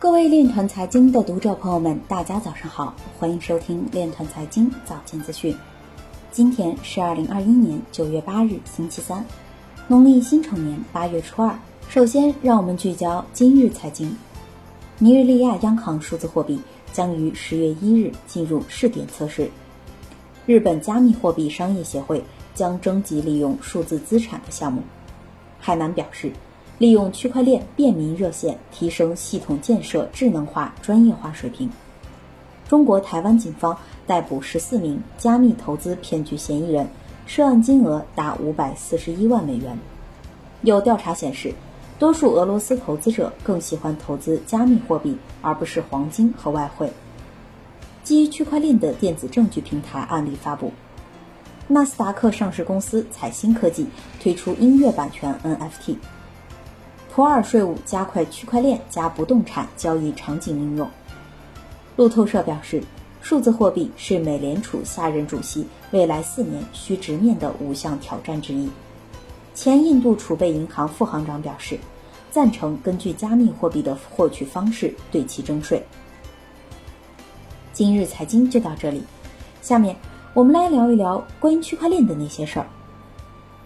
各位链团财经的读者朋友们，大家早上好，欢迎收听链团财经早间资讯。今天是二零二一年九月八日，星期三，农历辛丑年八月初二。首先，让我们聚焦今日财经。尼日利亚央行数字货币将于十月一日进入试点测试。日本加密货币商业协会将征集利用数字资产的项目。海南表示。利用区块链便民热线，提升系统建设智能化、专业化水平。中国台湾警方逮捕十四名加密投资骗局嫌疑人，涉案金额达五百四十一万美元。有调查显示，多数俄罗斯投资者更喜欢投资加密货币，而不是黄金和外汇。基于区块链的电子证据平台案例发布。纳斯达克上市公司彩星科技推出音乐版权 NFT。普尔税务加快区块链加不动产交易场景应用。路透社表示，数字货币是美联储下任主席未来四年需直面的五项挑战之一。前印度储备银行副行长表示，赞成根据加密货币的获取方式对其征税。今日财经就到这里，下面我们来聊一聊关于区块链的那些事儿。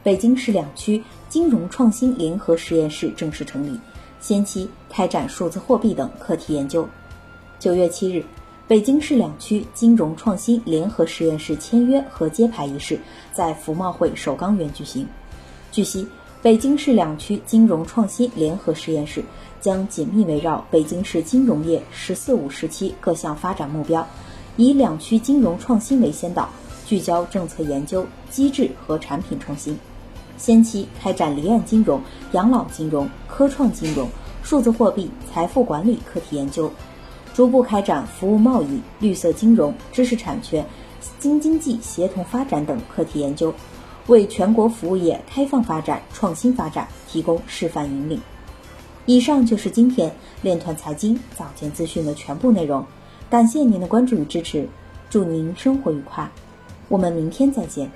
北京市两区金融创新联合实验室正式成立，先期开展数字货币等课题研究。九月七日，北京市两区金融创新联合实验室签约和揭牌仪式在服贸会首钢园举行。据悉，北京市两区金融创新联合实验室将紧密围绕北京市金融业“十四五”时期各项发展目标，以两区金融创新为先导，聚焦政策研究、机制和产品创新。先期开展离岸金融、养老金融、科创金融、数字货币、财富管理课题研究，逐步开展服务贸易、绿色金融、知识产权、京津冀协同发展等课题研究，为全国服务业开放发展、创新发展提供示范引领。以上就是今天链团财经早间资讯的全部内容，感谢您的关注与支持，祝您生活愉快，我们明天再见。